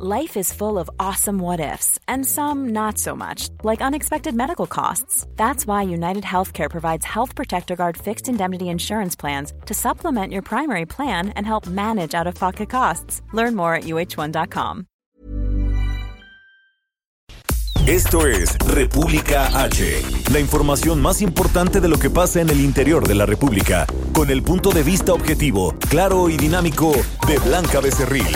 Life is full of awesome what ifs, and some not so much, like unexpected medical costs. That's why United Healthcare provides Health Protector Guard fixed indemnity insurance plans to supplement your primary plan and help manage out of pocket costs. Learn more at uh1.com. Esto es República H, la información más importante de lo que pasa en el interior de la República, con el punto de vista objetivo, claro y dinámico de Blanca Becerril.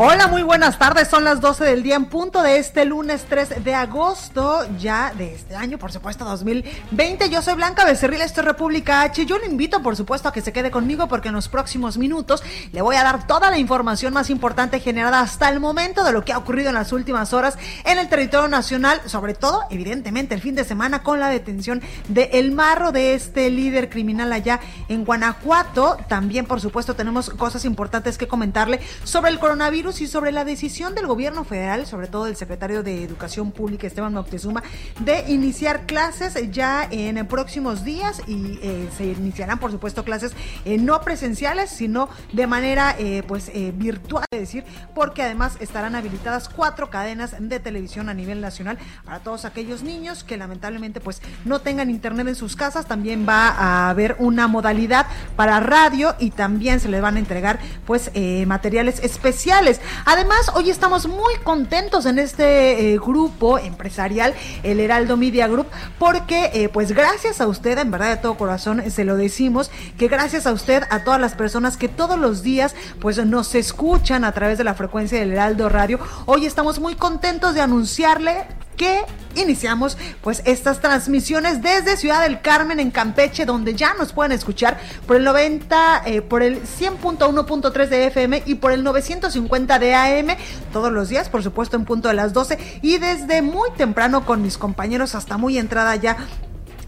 Hola, muy buenas tardes. Son las 12 del día en punto de este lunes 3 de agosto, ya de este año, por supuesto, 2020. Yo soy Blanca Becerril, esto es República H. Yo le invito, por supuesto, a que se quede conmigo porque en los próximos minutos le voy a dar toda la información más importante generada hasta el momento de lo que ha ocurrido en las últimas horas en el territorio nacional, sobre todo, evidentemente, el fin de semana con la detención de El Marro, de este líder criminal allá en Guanajuato. También, por supuesto, tenemos cosas importantes que comentarle sobre el coronavirus y sobre la decisión del gobierno federal, sobre todo del secretario de Educación Pública, Esteban Moctezuma, de iniciar clases ya en próximos días y eh, se iniciarán, por supuesto, clases eh, no presenciales, sino de manera eh, pues virtual, es decir, porque además estarán habilitadas cuatro cadenas de televisión a nivel nacional para todos aquellos niños que lamentablemente pues no tengan internet en sus casas. También va a haber una modalidad para radio y también se les van a entregar pues materiales especiales. Además, hoy estamos muy contentos en este eh, grupo empresarial, el Heraldo Media Group, porque eh, pues gracias a usted, en verdad de todo corazón se lo decimos, que gracias a usted, a todas las personas que todos los días pues nos escuchan a través de la frecuencia del Heraldo Radio, hoy estamos muy contentos de anunciarle que iniciamos pues estas transmisiones desde Ciudad del Carmen en Campeche, donde ya nos pueden escuchar por el 90, eh, por el 100.1.3 de FM y por el 950 de AM todos los días, por supuesto en punto de las 12 y desde muy temprano con mis compañeros hasta muy entrada ya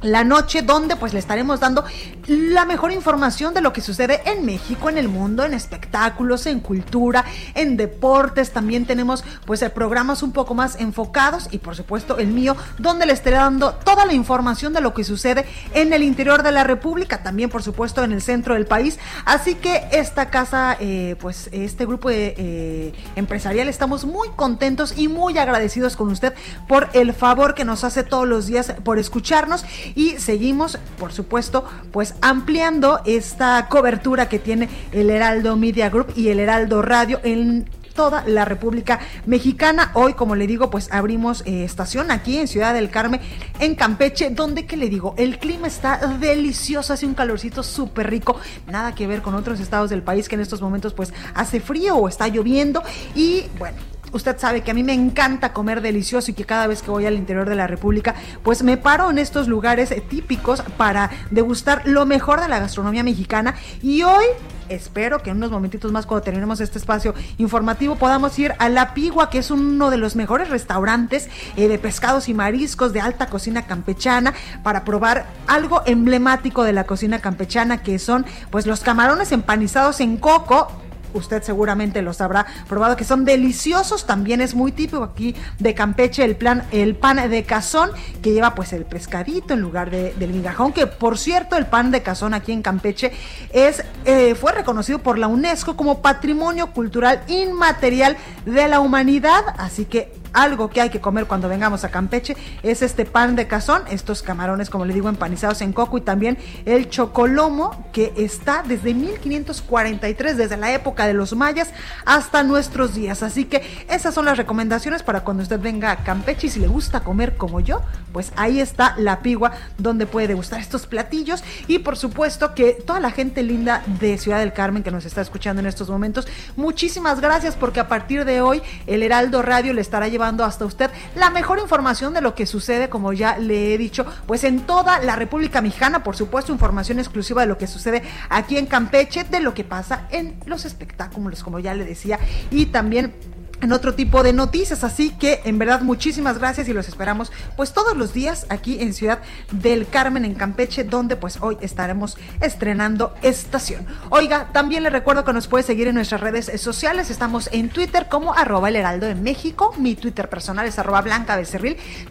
la noche donde pues le estaremos dando la mejor información de lo que sucede en México, en el mundo, en espectáculos, en cultura, en deportes. También tenemos pues programas un poco más enfocados y por supuesto el mío donde le estaré dando toda la información de lo que sucede en el interior de la República, también por supuesto en el centro del país. Así que esta casa, eh, pues este grupo de, eh, empresarial estamos muy contentos y muy agradecidos con usted por el favor que nos hace todos los días por escucharnos y seguimos, por supuesto, pues ampliando esta cobertura que tiene el Heraldo Media Group y el Heraldo Radio en toda la República Mexicana. Hoy, como le digo, pues abrimos eh, estación aquí en Ciudad del Carmen, en Campeche, donde, que le digo? El clima está delicioso, hace un calorcito súper rico, nada que ver con otros estados del país que en estos momentos pues hace frío o está lloviendo y bueno usted sabe que a mí me encanta comer delicioso y que cada vez que voy al interior de la República, pues me paro en estos lugares típicos para degustar lo mejor de la gastronomía mexicana. Y hoy espero que en unos momentitos más cuando terminemos este espacio informativo podamos ir a La Pigua, que es uno de los mejores restaurantes eh, de pescados y mariscos de alta cocina campechana para probar algo emblemático de la cocina campechana que son pues los camarones empanizados en coco usted seguramente los habrá probado, que son deliciosos. También es muy típico aquí de Campeche el, plan, el pan de cazón, que lleva pues el pescadito en lugar de, del migajón, que por cierto el pan de cazón aquí en Campeche es, eh, fue reconocido por la UNESCO como Patrimonio Cultural Inmaterial de la Humanidad. Así que algo que hay que comer cuando vengamos a Campeche es este pan de cazón, estos camarones, como le digo, empanizados en coco y también el chocolomo que está desde 1543, desde la época de los mayas hasta nuestros días. Así que esas son las recomendaciones para cuando usted venga a Campeche y si le gusta comer como yo, pues ahí está la pigua donde puede degustar estos platillos y por supuesto que toda la gente linda de Ciudad del Carmen que nos está escuchando en estos momentos, muchísimas gracias porque a partir de hoy el Heraldo Radio le estará llevando hasta usted la mejor información de lo que sucede, como ya le he dicho, pues en toda la República Mexicana, por supuesto, información exclusiva de lo que sucede aquí en Campeche, de lo que pasa en los espectáculos, como ya le decía, y también en otro tipo de noticias. Así que en verdad muchísimas gracias y los esperamos pues todos los días aquí en Ciudad del Carmen en Campeche, donde pues hoy estaremos estrenando estación. Oiga, también le recuerdo que nos puede seguir en nuestras redes sociales. Estamos en Twitter como arroba el heraldo de México. Mi Twitter personal es arroba blanca.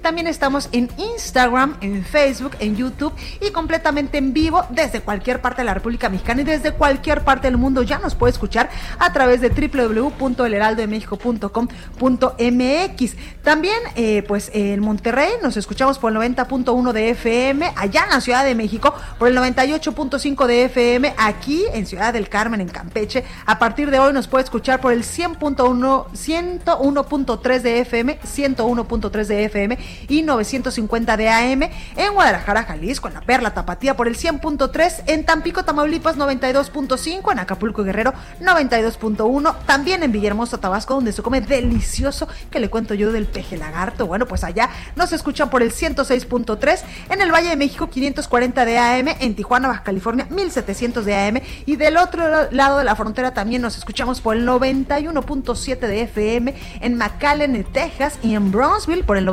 También estamos en Instagram, en Facebook, en YouTube y completamente en vivo desde cualquier parte de la República Mexicana y desde cualquier parte del mundo. Ya nos puede escuchar a través de www.elheraldodemexico.com .com.mx. También, eh, pues en Monterrey nos escuchamos por el 90.1 de FM, allá en la Ciudad de México por el 98.5 de FM, aquí en Ciudad del Carmen, en Campeche. A partir de hoy nos puede escuchar por el 100.1, 101.3 de FM, 101.3 de FM y 950 de AM. En Guadalajara, Jalisco, en La Perla, Tapatía por el 100.3, en Tampico, Tamaulipas 92.5, en Acapulco, Guerrero 92.1, también en Villahermosa, Tabasco, donde se delicioso que le cuento yo del peje lagarto. Bueno, pues allá nos escuchan por el 106.3, en el Valle de México 540 de AM, en Tijuana, Baja California 1700 de AM y del otro lado de la frontera también nos escuchamos por el 91.7 de FM, en McAllen, Texas y en Brownsville por el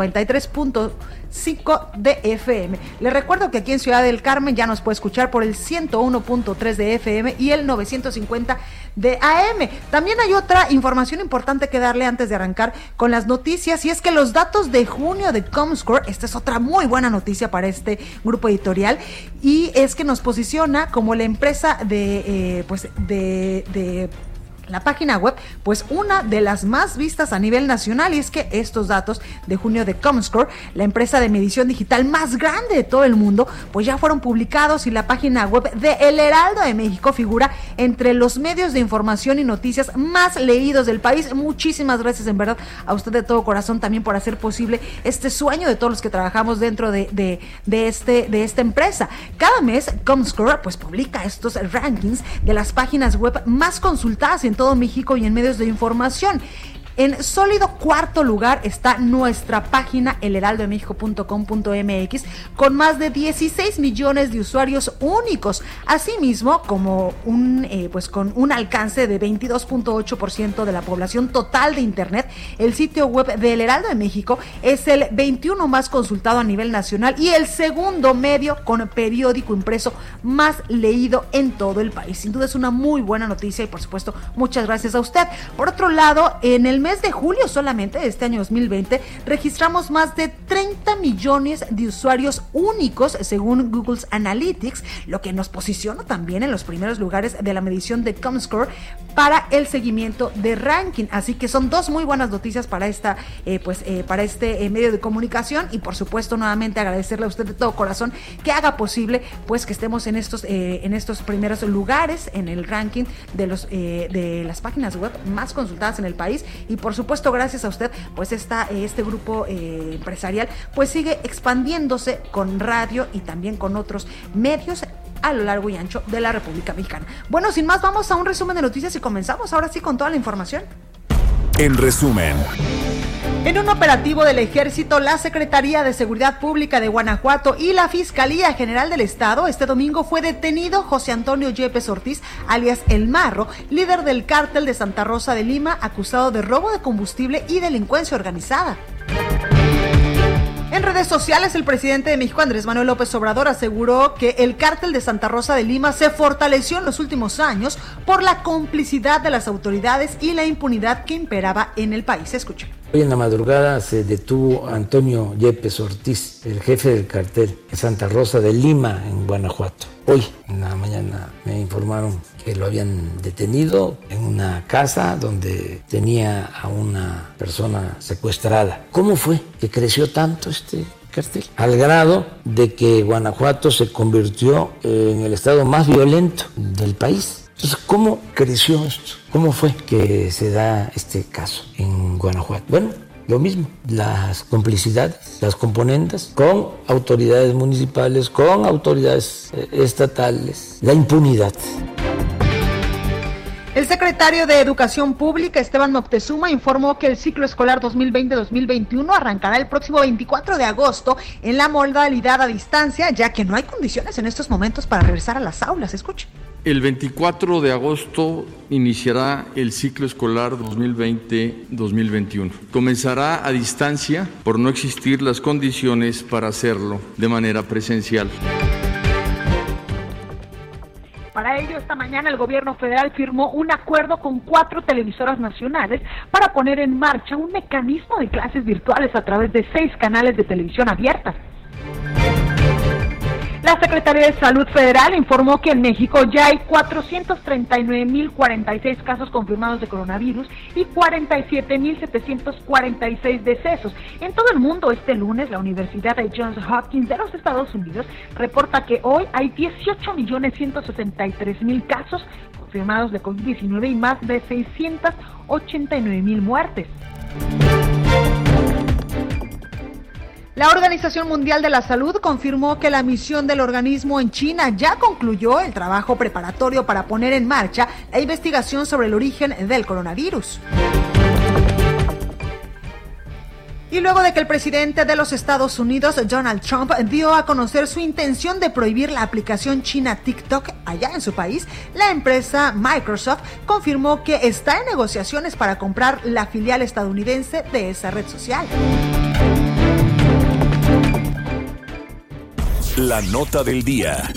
93.5 de FM. Le recuerdo que aquí en Ciudad del Carmen ya nos puede escuchar por el 101.3 de FM y el 950 de AM. También hay otra información importante que darle antes de arrancar con las noticias y es que los datos de junio de Comscore, esta es otra muy buena noticia para este grupo editorial y es que nos posiciona como la empresa de, eh, pues de la página web, pues una de las más vistas a nivel nacional. Y es que estos datos de junio de Comscore, la empresa de medición digital más grande de todo el mundo, pues ya fueron publicados y la página web de El Heraldo de México figura entre los medios de información y noticias más leídos del país. Muchísimas gracias en verdad a usted de todo corazón también por hacer posible este sueño de todos los que trabajamos dentro de, de, este, de esta empresa. Cada mes Comscore pues publica estos rankings de las páginas web más consultadas en todo México y en medios de información. En sólido cuarto lugar está nuestra página elheraldodemexico.com.mx con más de 16 millones de usuarios únicos, asimismo como un eh, pues con un alcance de 22.8% de la población total de internet. El sitio web de El Heraldo de México es el 21 más consultado a nivel nacional y el segundo medio con periódico impreso más leído en todo el país. Sin duda es una muy buena noticia y por supuesto muchas gracias a usted. Por otro lado, en el mes de julio solamente de este año 2020 registramos más de 30 millones de usuarios únicos según Google's Analytics, lo que nos posiciona también en los primeros lugares de la medición de Comscore para el seguimiento de ranking. Así que son dos muy buenas noticias para esta, eh, pues, eh, para este eh, medio de comunicación y por supuesto nuevamente agradecerle a usted de todo corazón que haga posible, pues, que estemos en estos, en estos primeros lugares en el ranking de los de las páginas web más consultadas en el país y y por supuesto gracias a usted, pues esta, este grupo eh, empresarial pues sigue expandiéndose con radio y también con otros medios a lo largo y ancho de la República Mexicana. Bueno, sin más, vamos a un resumen de noticias y comenzamos ahora sí con toda la información. En resumen. En un operativo del ejército, la Secretaría de Seguridad Pública de Guanajuato y la Fiscalía General del Estado, este domingo fue detenido José Antonio Yepes Ortiz, alias El Marro, líder del cártel de Santa Rosa de Lima, acusado de robo de combustible y delincuencia organizada. En redes sociales, el presidente de México, Andrés Manuel López Obrador, aseguró que el cártel de Santa Rosa de Lima se fortaleció en los últimos años por la complicidad de las autoridades y la impunidad que imperaba en el país. Escuchen. Hoy en la madrugada se detuvo Antonio Yepes Ortiz, el jefe del cartel de Santa Rosa de Lima, en Guanajuato. Hoy en la mañana me informaron que lo habían detenido en una casa donde tenía a una persona secuestrada. ¿Cómo fue que creció tanto este cartel? Al grado de que Guanajuato se convirtió en el estado más violento del país entonces, ¿cómo creció esto? ¿Cómo fue que se da este caso en Guanajuato? Bueno, lo mismo, las complicidades, las componentes con autoridades municipales, con autoridades eh, estatales, la impunidad. El secretario de Educación Pública, Esteban Moctezuma, informó que el ciclo escolar 2020-2021 arrancará el próximo 24 de agosto en la modalidad a distancia, ya que no hay condiciones en estos momentos para regresar a las aulas. Escuche. El 24 de agosto iniciará el ciclo escolar 2020-2021. Comenzará a distancia por no existir las condiciones para hacerlo de manera presencial. Para ello, esta mañana el gobierno federal firmó un acuerdo con cuatro televisoras nacionales para poner en marcha un mecanismo de clases virtuales a través de seis canales de televisión abiertas. La Secretaría de Salud Federal informó que en México ya hay 439.046 casos confirmados de coronavirus y 47.746 decesos. En todo el mundo, este lunes, la Universidad de Johns Hopkins de los Estados Unidos reporta que hoy hay 18.163.000 casos confirmados de COVID-19 y más de 689.000 muertes. La Organización Mundial de la Salud confirmó que la misión del organismo en China ya concluyó el trabajo preparatorio para poner en marcha la investigación sobre el origen del coronavirus. Y luego de que el presidente de los Estados Unidos, Donald Trump, dio a conocer su intención de prohibir la aplicación china TikTok allá en su país, la empresa Microsoft confirmó que está en negociaciones para comprar la filial estadounidense de esa red social. La nota del día.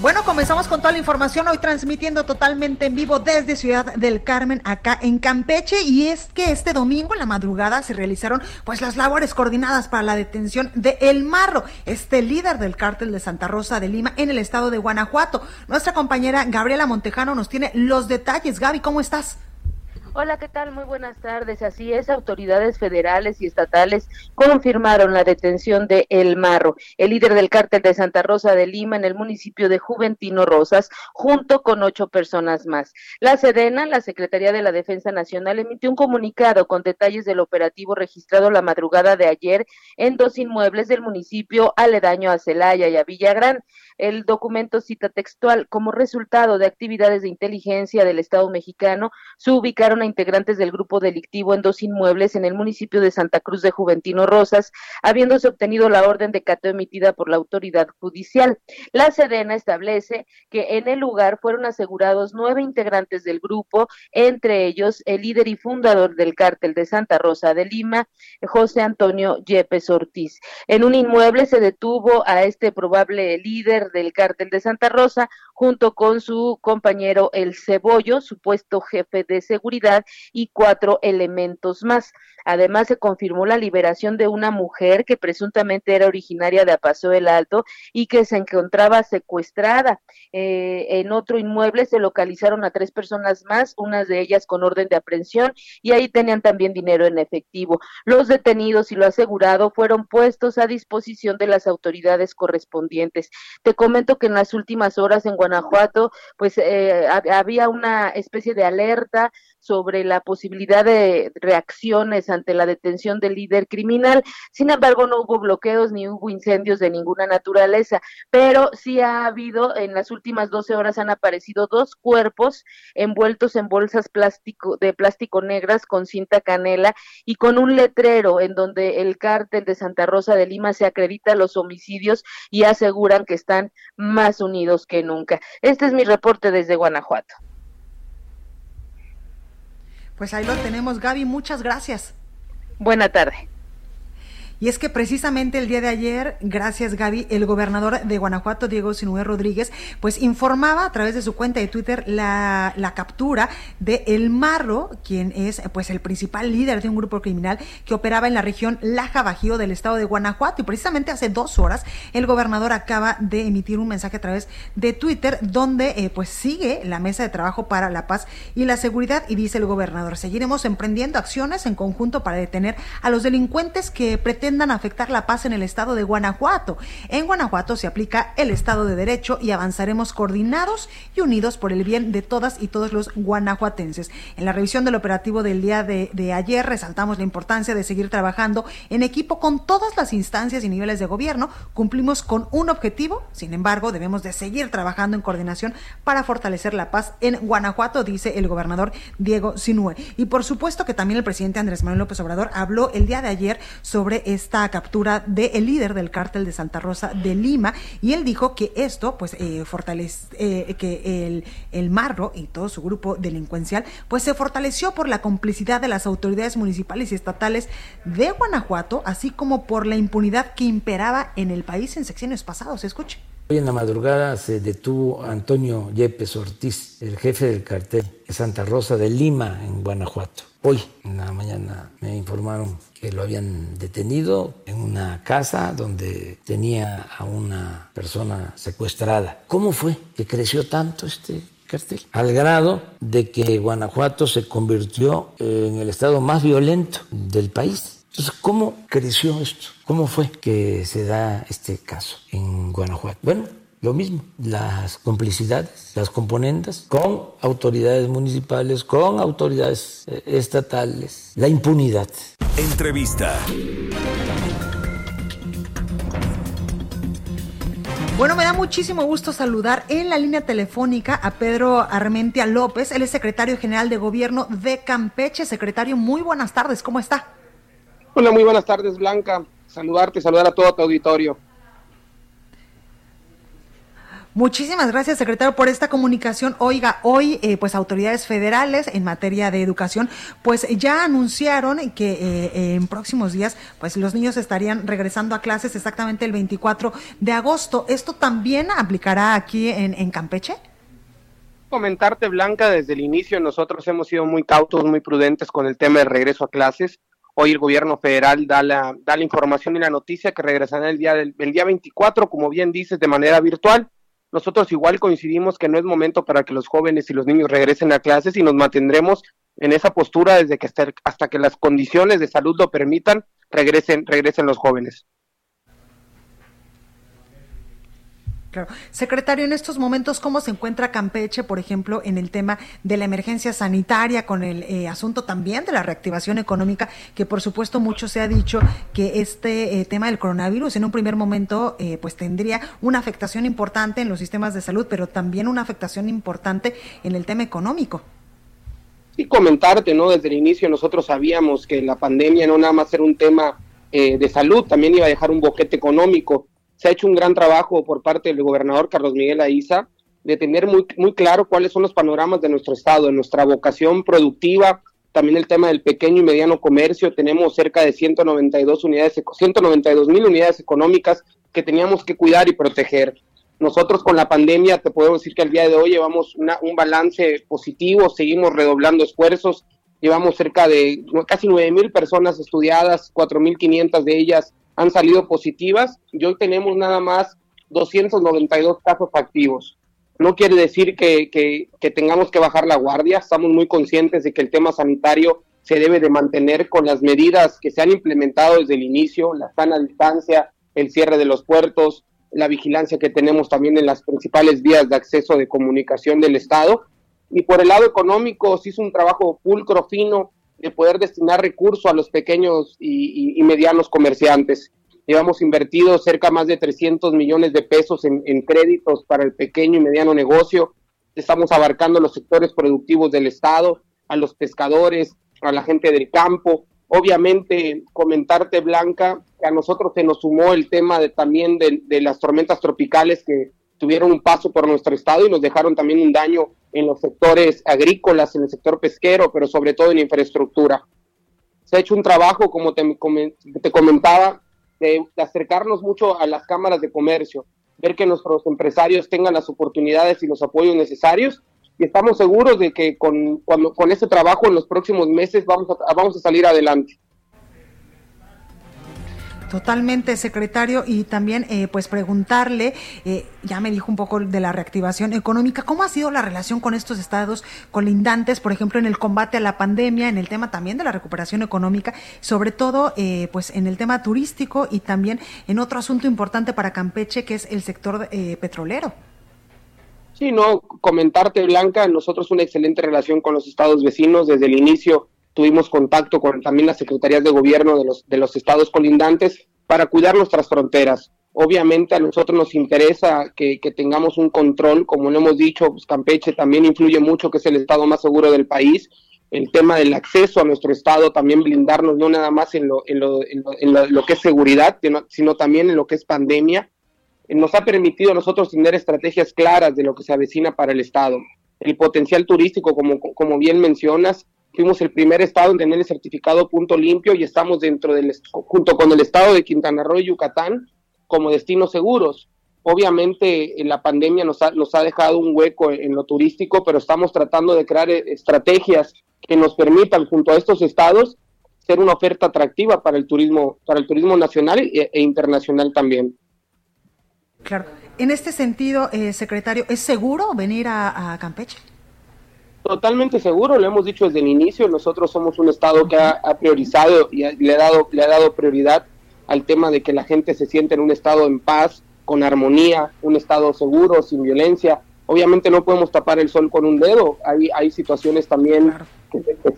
Bueno, comenzamos con toda la información hoy transmitiendo totalmente en vivo desde Ciudad del Carmen, acá en Campeche. Y es que este domingo en la madrugada se realizaron pues las labores coordinadas para la detención de El Marro, este líder del cártel de Santa Rosa de Lima en el estado de Guanajuato. Nuestra compañera Gabriela Montejano nos tiene los detalles. Gaby, ¿cómo estás? Hola, ¿qué tal? Muy buenas tardes. Así es, autoridades federales y estatales confirmaron la detención de El Marro, el líder del cártel de Santa Rosa de Lima en el municipio de Juventino Rosas, junto con ocho personas más. La Sedena, la Secretaría de la Defensa Nacional, emitió un comunicado con detalles del operativo registrado la madrugada de ayer en dos inmuebles del municipio aledaño a Celaya y a Villagrán. El documento cita textual, como resultado de actividades de inteligencia del Estado mexicano, se ubicaron a integrantes del grupo delictivo en dos inmuebles en el municipio de Santa Cruz de Juventino Rosas, habiéndose obtenido la orden de cateo emitida por la autoridad judicial. La Sedena establece que en el lugar fueron asegurados nueve integrantes del grupo, entre ellos el líder y fundador del cártel de Santa Rosa de Lima, José Antonio Yepes Ortiz. En un inmueble se detuvo a este probable líder del cártel de Santa Rosa, junto con su compañero El Cebollo, supuesto jefe de seguridad, y cuatro elementos más. Además, se confirmó la liberación de una mujer que presuntamente era originaria de Apaso del Alto y que se encontraba secuestrada. Eh, en otro inmueble se localizaron a tres personas más, unas de ellas con orden de aprehensión, y ahí tenían también dinero en efectivo. Los detenidos y lo asegurado fueron puestos a disposición de las autoridades correspondientes. Te comento que en las últimas horas en Guanajuato, pues eh, había una especie de alerta sobre la posibilidad de reacciones ante la detención del líder criminal. Sin embargo, no hubo bloqueos ni hubo incendios de ninguna naturaleza, pero sí ha habido, en las últimas 12 horas han aparecido dos cuerpos envueltos en bolsas plástico, de plástico negras con cinta canela y con un letrero en donde el cártel de Santa Rosa de Lima se acredita los homicidios y aseguran que están más unidos que nunca. Este es mi reporte desde Guanajuato. Pues ahí lo tenemos, Gaby, muchas gracias. Buena tarde. Y es que precisamente el día de ayer, gracias Gaby, el gobernador de Guanajuato, Diego Sinue Rodríguez, pues informaba a través de su cuenta de Twitter la, la captura de El Marro, quien es pues el principal líder de un grupo criminal que operaba en la región Laja Bajío del estado de Guanajuato. Y precisamente hace dos horas el gobernador acaba de emitir un mensaje a través de Twitter donde eh, pues sigue la mesa de trabajo para la paz y la seguridad y dice el gobernador, seguiremos emprendiendo acciones en conjunto para detener a los delincuentes que pretenden afectar la paz en el estado de Guanajuato. En Guanajuato se aplica el Estado de Derecho y avanzaremos coordinados y unidos por el bien de todas y todos los guanajuatenses. En la revisión del operativo del día de, ayer resaltamos la importancia de seguir trabajando en equipo con todas las instancias y niveles de gobierno. Cumplimos con un objetivo, sin embargo, debemos de seguir trabajando en coordinación para fortalecer la paz en Guanajuato, dice el gobernador Diego Sinue. Y por supuesto que también el presidente Andrés Manuel López Obrador habló el día de ayer sobre esta captura del el líder del cártel de Santa Rosa de Lima y él dijo que esto pues eh, fortalece eh, que el, el Marro y todo su grupo delincuencial pues se fortaleció por la complicidad de las autoridades municipales y estatales de Guanajuato así como por la impunidad que imperaba en el país en secciones pasados. Escuche. Hoy en la madrugada se detuvo Antonio Yepes Ortiz, el jefe del cartel de Santa Rosa de Lima, en Guanajuato. Hoy en la mañana me informaron que lo habían detenido en una casa donde tenía a una persona secuestrada. ¿Cómo fue que creció tanto este cartel? Al grado de que Guanajuato se convirtió en el estado más violento del país entonces, ¿cómo creció esto? ¿Cómo fue que se da este caso en Guanajuato? Bueno, lo mismo, las complicidades, las componendas con autoridades municipales, con autoridades eh, estatales, la impunidad. Entrevista. Bueno, me da muchísimo gusto saludar en la línea telefónica a Pedro Armentia López, él es secretario general de gobierno de Campeche. Secretario, muy buenas tardes, ¿cómo está? Hola, muy buenas tardes, Blanca. Saludarte, saludar a todo tu auditorio. Muchísimas gracias, secretario, por esta comunicación. Oiga, hoy, eh, pues autoridades federales en materia de educación, pues ya anunciaron que eh, en próximos días, pues los niños estarían regresando a clases exactamente el 24 de agosto. ¿Esto también aplicará aquí en, Campeche? Comentarte, Blanca, desde el inicio nosotros hemos sido muy cautos, muy prudentes con el tema del regreso a clases. Hoy el gobierno federal da la, da la información y la noticia que regresarán el día, del, el día 24, como bien dices, de manera virtual. Nosotros igual coincidimos que no es momento para que los jóvenes y los niños regresen a clases y nos mantendremos en esa postura desde que hasta, que las condiciones de salud lo permitan, regresen, regresen los jóvenes. Claro. Secretario, en estos momentos, ¿cómo se encuentra Campeche, por ejemplo, en el tema de la emergencia sanitaria, con el eh, asunto también de la reactivación económica, que por supuesto mucho se ha dicho que este eh, tema del coronavirus en un primer momento eh, pues tendría una afectación importante en los sistemas de salud, pero también una afectación importante en el tema económico? Y comentarte, ¿no? Desde el inicio nosotros sabíamos que la pandemia no nada más era un tema de salud, también iba a dejar un boquete económico se ha hecho un gran trabajo por parte del gobernador Carlos Miguel Aiza de tener muy, muy claro cuáles son los panoramas de nuestro estado, de nuestra vocación productiva, también el tema del pequeño y mediano comercio, tenemos cerca de 192 unidades, 192 mil unidades económicas que teníamos que cuidar y proteger. Nosotros con la pandemia, te podemos decir que al día de hoy llevamos un balance positivo, seguimos redoblando esfuerzos, llevamos cerca de casi 9 mil personas estudiadas, 4.500 de ellas han salido positivas y hoy tenemos nada más 292 casos activos. No quiere decir que, que, tengamos que bajar la guardia, estamos muy conscientes de que el tema sanitario se debe de mantener con las medidas que se han implementado desde el inicio, la sana distancia, el cierre de los puertos, la vigilancia que tenemos también en las principales vías de acceso de comunicación del Estado. Y por el lado económico se hizo un trabajo pulcro, fino, de poder destinar recursos a los pequeños y, medianos comerciantes. Llevamos invertido cerca más de 300 millones de pesos en, créditos para el pequeño y mediano negocio. Estamos abarcando los sectores productivos del Estado, a los pescadores, a la gente del campo. Obviamente, comentarte, Blanca, que a nosotros se nos sumó el tema de, también de, de las tormentas tropicales que tuvieron un paso por nuestro estado y nos dejaron también un daño en los sectores agrícolas, en el sector pesquero, pero sobre todo en infraestructura. Se ha hecho un trabajo, como te, comentaba, de, acercarnos mucho a las cámaras de comercio, ver que nuestros empresarios tengan las oportunidades y los apoyos necesarios y estamos seguros de que con, cuando, con este trabajo en los próximos meses vamos a, vamos a salir adelante. Totalmente, secretario, y también eh, pues preguntarle, eh, ya me dijo un poco de la reactivación económica, ¿cómo ha sido la relación con estos estados colindantes, por ejemplo, en el combate a la pandemia, en el tema también de la recuperación económica, sobre todo eh, pues en el tema turístico y también en otro asunto importante para Campeche, que es el sector petrolero? Sí, no, comentarte, Blanca, nosotros una excelente relación con los estados vecinos desde el inicio tuvimos contacto con también las secretarías de gobierno de los, de los estados colindantes para cuidar nuestras fronteras. Obviamente a nosotros nos interesa que, tengamos un control, como lo hemos dicho, pues Campeche también influye mucho, que es el estado más seguro del país, el tema del acceso a nuestro estado, también blindarnos no nada más en lo, en lo, en lo, que es seguridad, sino también en lo que es pandemia, nos ha permitido a nosotros tener estrategias claras de lo que se avecina para el estado. El potencial turístico, como, como bien mencionas, fuimos el primer estado en tener el certificado punto limpio y estamos dentro del, junto con el estado de Quintana Roo y Yucatán, como destinos seguros. Obviamente la pandemia nos ha, nos ha dejado un hueco en lo turístico, pero estamos tratando de crear eh, estrategias que nos permitan junto a estos estados ser una oferta atractiva para el turismo, para el turismo nacional e, e internacional también. Claro. En este sentido, eh, secretario, ¿es seguro venir a, Campeche? Totalmente seguro, lo hemos dicho desde el inicio. Nosotros somos un estado que ha, priorizado y le ha dado le ha dado prioridad al tema de que la gente se siente en un estado en paz, con armonía, un estado seguro, sin violencia. Obviamente no podemos tapar el sol con un dedo. Hay, hay situaciones también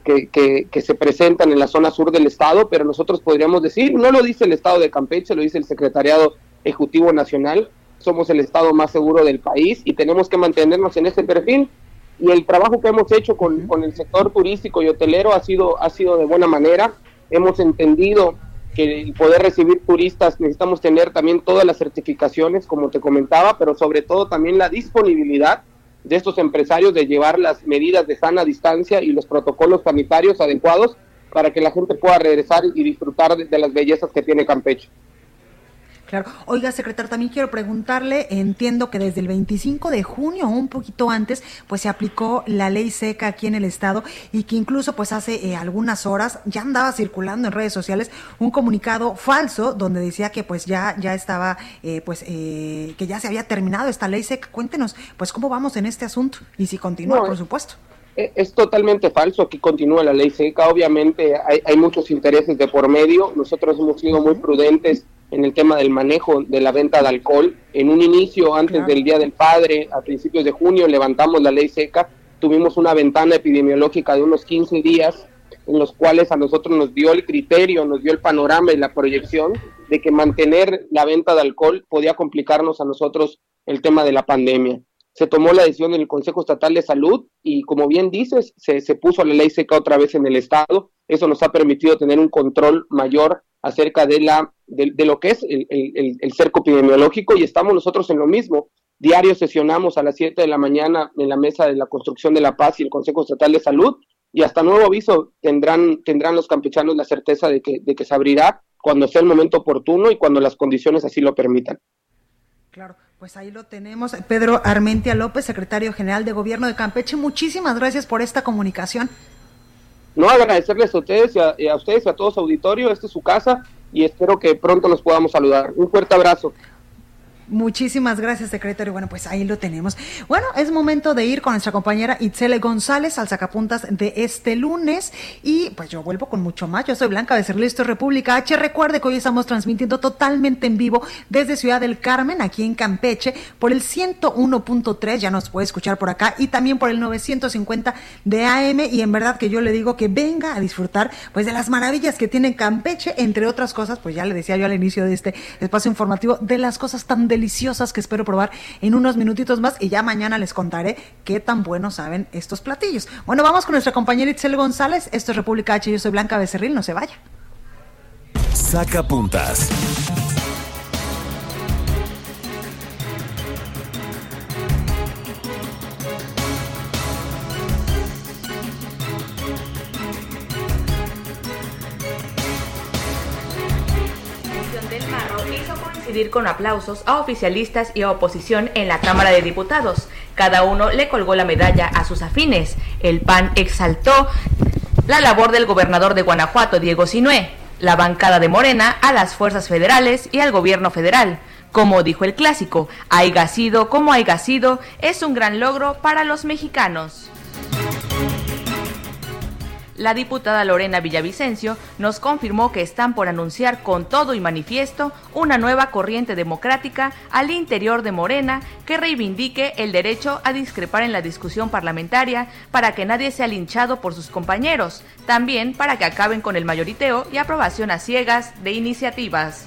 que, que, se presentan en la zona sur del estado, pero nosotros podríamos decir, no lo dice el estado de Campeche, lo dice el Secretariado Ejecutivo Nacional, somos el estado más seguro del país y tenemos que mantenernos en ese perfil. Y el trabajo que hemos hecho con, con el sector turístico y hotelero ha sido, ha sido de buena manera. Hemos entendido que poder recibir turistas necesitamos tener también todas las certificaciones, como te comentaba, pero sobre todo también la disponibilidad de estos empresarios de llevar las medidas de sana distancia y los protocolos sanitarios adecuados para que la gente pueda regresar y disfrutar de, de las bellezas que tiene Campeche. Claro. Oiga, secretario, también quiero preguntarle, entiendo que desde el 25 de junio, un poquito antes, pues se aplicó la ley seca aquí en el estado y que incluso pues hace eh, algunas horas ya andaba circulando en redes sociales un comunicado falso donde decía que pues ya, ya estaba, eh, pues eh, que ya se había terminado esta ley seca. Cuéntenos, pues cómo vamos en este asunto y si continúa, por supuesto. Es totalmente falso, aquí continúa la ley seca, obviamente hay, hay muchos intereses de por medio, nosotros hemos sido muy prudentes en el tema del manejo de la venta de alcohol. En un inicio, antes del Día del Padre, a principios de junio, levantamos la ley seca, tuvimos una ventana epidemiológica de unos 15 días en los cuales a nosotros nos dio el criterio, nos dio el panorama y la proyección de que mantener la venta de alcohol podía complicarnos a nosotros el tema de la pandemia. Se tomó la decisión en el Consejo Estatal de Salud y como bien dices, se, se puso la ley seca otra vez en el Estado. Eso nos ha permitido tener un control mayor acerca de, la, de, lo que es el, el, cerco epidemiológico y estamos nosotros en lo mismo. Diario sesionamos a las 7 de la mañana en la mesa de la construcción de la paz y el Consejo Estatal de Salud y hasta nuevo aviso tendrán, tendrán los campechanos la certeza de que, de que se abrirá cuando sea el momento oportuno y cuando las condiciones así lo permitan. Claro. Pues ahí lo tenemos. Pedro Armentia López, secretario general de Gobierno de Campeche. Muchísimas gracias por esta comunicación no agradecerles a ustedes y a, ustedes y a todo su auditorio, esta es su casa y espero que pronto nos podamos saludar. Un fuerte abrazo. Muchísimas gracias, secretario. Bueno, pues ahí lo tenemos. Bueno, es momento de ir con nuestra compañera Itzele González al sacapuntas de este lunes. Y pues yo vuelvo con mucho más. Yo soy Blanca de Listo República H. Recuerde que hoy estamos transmitiendo totalmente en vivo desde Ciudad del Carmen, aquí en Campeche, por el 101.3. Ya nos puede escuchar por acá y también por el 950 de AM. Y en verdad que yo le digo que venga a disfrutar pues de las maravillas que tiene Campeche, entre otras cosas, pues ya le decía yo al inicio de este espacio informativo, de las cosas tan deliciosas deliciosas que espero probar en unos minutitos más y ya mañana les contaré qué tan buenos saben estos platillos. Bueno, vamos con nuestra compañera Itzel González. Esto es República H. Yo soy Blanca Becerril. No se vaya. Saca puntas. Con aplausos a oficialistas y a oposición en la Cámara de Diputados. Cada uno le colgó la medalla a sus afines. El PAN exaltó la labor del gobernador de Guanajuato, Diego Sinué, la bancada de Morena a las fuerzas federales y al gobierno federal. Como dijo el clásico, haya sido como haya sido, es un gran logro para los mexicanos la diputada Lorena Villavicencio nos confirmó que están por anunciar con todo y manifiesto una nueva corriente democrática al interior de Morena que reivindique el derecho a discrepar en la discusión parlamentaria para que nadie sea linchado por sus compañeros, también para que acaben con el mayoriteo y aprobación a ciegas de iniciativas.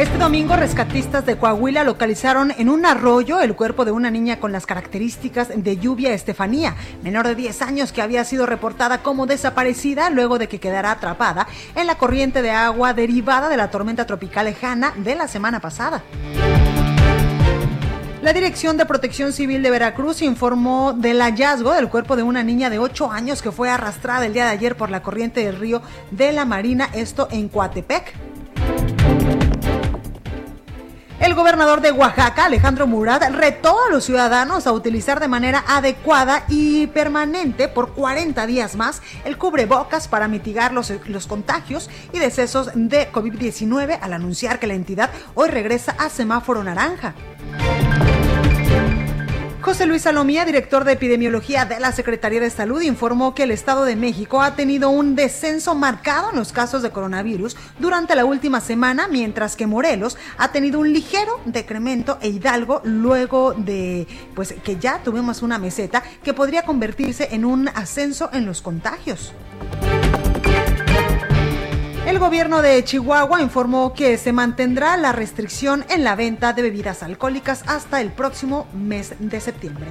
Este domingo, rescatistas de Coahuila localizaron en un arroyo el cuerpo de una niña con las características de lluvia Estefanía, menor de 10 años que había sido reportada como desaparecida luego de que quedara atrapada en la corriente de agua derivada de la tormenta tropical lejana de la semana pasada. La Dirección de Protección Civil de Veracruz informó del hallazgo del cuerpo de una niña de 8 años que fue arrastrada el día de ayer por la corriente del río de la Marina, esto en Coatepec. El gobernador de Oaxaca, Alejandro Murat, retó a los ciudadanos a utilizar de manera adecuada y permanente por 40 días más el cubrebocas para mitigar los, los contagios y decesos de COVID-19 al anunciar que la entidad hoy regresa a semáforo naranja. José Luis Salomía, director de epidemiología de la Secretaría de Salud, informó que el Estado de México ha tenido un descenso marcado en los casos de coronavirus durante la última semana, mientras que Morelos ha tenido un ligero decremento e Hidalgo luego de pues que ya tuvimos una meseta que podría convertirse en un ascenso en los contagios. El gobierno de Chihuahua informó que se mantendrá la restricción en la venta de bebidas alcohólicas hasta el próximo mes de septiembre.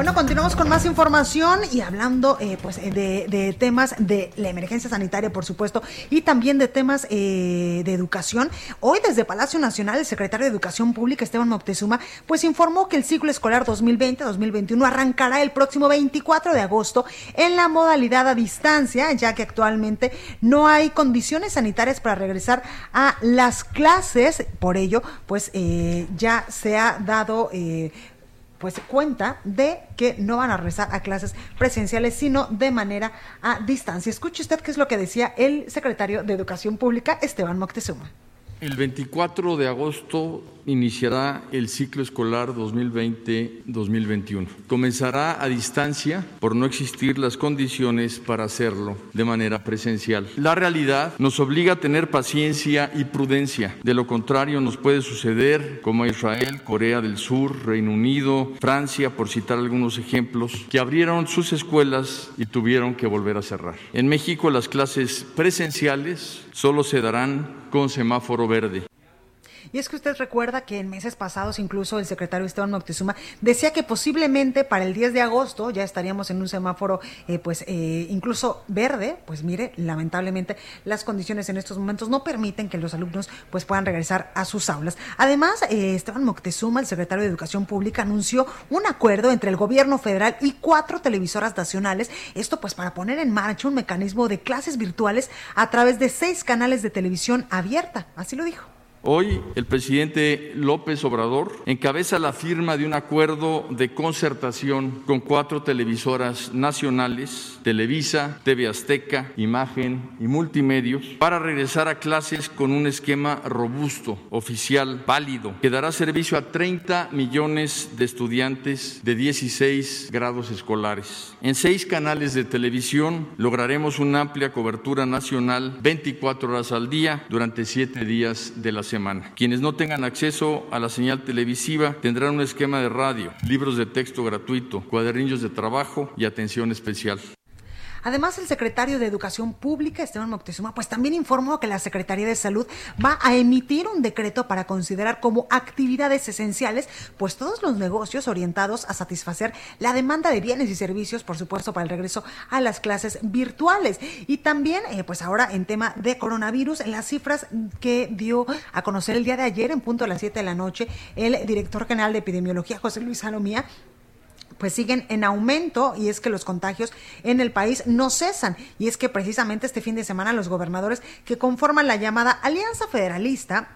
Bueno, continuamos con más información y hablando eh, pues eh, de, temas de la emergencia sanitaria, por supuesto, y también de temas eh, de educación. Hoy desde Palacio Nacional, el secretario de Educación Pública, Esteban Moctezuma, pues informó que el ciclo escolar 2020-2021 arrancará el próximo 24 de agosto en la modalidad a distancia, ya que actualmente no hay condiciones sanitarias para regresar a las clases. Por ello, pues ya se ha dado pues cuenta de que no van a regresar a clases presenciales, sino de manera a distancia. Escuche usted qué es lo que decía el secretario de Educación Pública, Esteban Moctezuma. El 24 de agosto iniciará el ciclo escolar 2020-2021. Comenzará a distancia por no existir las condiciones para hacerlo de manera presencial. La realidad nos obliga a tener paciencia y prudencia. De lo contrario, nos puede suceder como a Israel, Corea del Sur, Reino Unido, Francia, por citar algunos ejemplos, que abrieron sus escuelas y tuvieron que volver a cerrar. En México las clases presenciales solo se darán con semáforo verde. Y es que usted recuerda que en meses pasados incluso el secretario Esteban Moctezuma decía que posiblemente para el 10 de agosto ya estaríamos en un semáforo eh, pues eh, incluso verde. Pues mire, lamentablemente las condiciones en estos momentos no permiten que los alumnos pues puedan regresar a sus aulas. Además, eh, Esteban Moctezuma, el secretario de Educación Pública, anunció un acuerdo entre el gobierno federal y cuatro televisoras nacionales. Esto pues para poner en marcha un mecanismo de clases virtuales a través de seis canales de televisión abierta. Así lo dijo. Hoy el presidente López Obrador encabeza la firma de un acuerdo de concertación con cuatro televisoras nacionales, Televisa, TV Azteca, Imagen y Multimedios, para regresar a clases con un esquema robusto, oficial, válido, que dará servicio a 30 millones de estudiantes de 16 grados escolares. En seis canales de televisión lograremos una amplia cobertura nacional 24 horas al día durante siete días de la semana. Quienes no tengan acceso a la señal televisiva tendrán un esquema de radio, libros de texto gratuito, cuadernillos de trabajo y atención especial. Además, el secretario de Educación Pública, Esteban Moctezuma, pues también informó que la Secretaría de Salud va a emitir un decreto para considerar como actividades esenciales, pues todos los negocios orientados a satisfacer la demanda de bienes y servicios, por supuesto, para el regreso a las clases virtuales. Y también, eh, pues ahora en tema de coronavirus, en las cifras que dio a conocer el día de ayer, en punto a las 7 de la noche, el director general de epidemiología, José Luis Salomía, pues siguen en aumento y es que los contagios en el país no cesan. Y es que precisamente este fin de semana los gobernadores que conforman la llamada Alianza Federalista